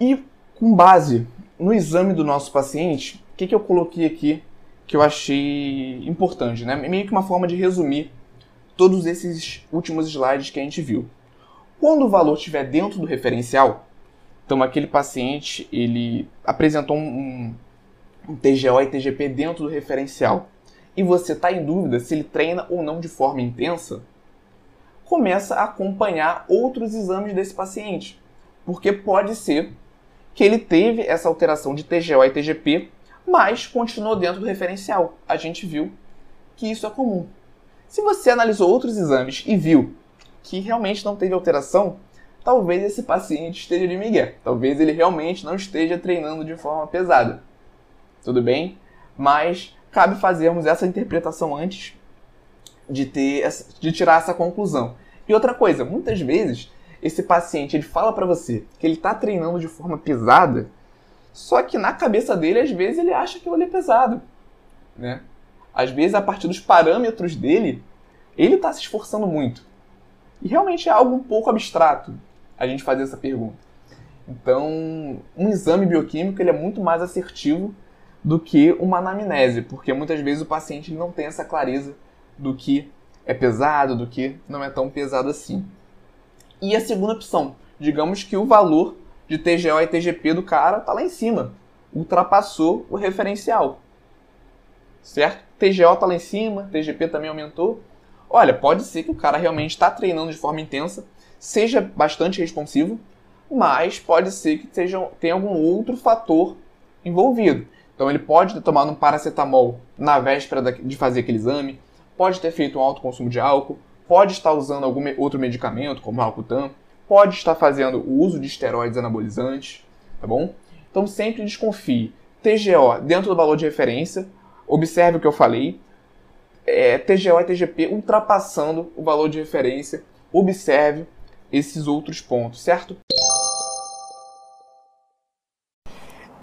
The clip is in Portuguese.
E com base no exame do nosso paciente, o que, que eu coloquei aqui que eu achei importante, né? Meio que uma forma de resumir todos esses últimos slides que a gente viu. Quando o valor estiver dentro do referencial, então aquele paciente ele apresentou um, um TGO e TGP dentro do referencial e você está em dúvida se ele treina ou não de forma intensa, começa a acompanhar outros exames desse paciente, porque pode ser que ele teve essa alteração de TGO e TGP, mas continuou dentro do referencial. A gente viu que isso é comum. Se você analisou outros exames e viu que realmente não teve alteração, talvez esse paciente esteja de migué. Talvez ele realmente não esteja treinando de forma pesada. Tudo bem? Mas cabe fazermos essa interpretação antes de ter de tirar essa conclusão. E outra coisa, muitas vezes esse paciente ele fala para você que ele está treinando de forma pesada, só que na cabeça dele às vezes ele acha que ele é pesado, né? Às vezes a partir dos parâmetros dele, ele está se esforçando muito. E realmente é algo um pouco abstrato a gente fazer essa pergunta. Então, um exame bioquímico ele é muito mais assertivo do que uma anamnese, porque muitas vezes o paciente não tem essa clareza do que é pesado, do que não é tão pesado assim. E a segunda opção, digamos que o valor de TGO e TGP do cara está lá em cima, ultrapassou o referencial. Certo? TGO está lá em cima, TGP também aumentou. Olha, pode ser que o cara realmente está treinando de forma intensa, seja bastante responsivo, mas pode ser que seja, tenha algum outro fator envolvido. Então ele pode ter tomado um paracetamol na véspera de fazer aquele exame, pode ter feito um alto consumo de álcool, pode estar usando algum outro medicamento, como Alcutan, pode estar fazendo o uso de esteroides anabolizantes, tá bom? Então sempre desconfie. TGO dentro do valor de referência, observe o que eu falei. É, TGO e TGP ultrapassando o valor de referência, observe esses outros pontos, certo?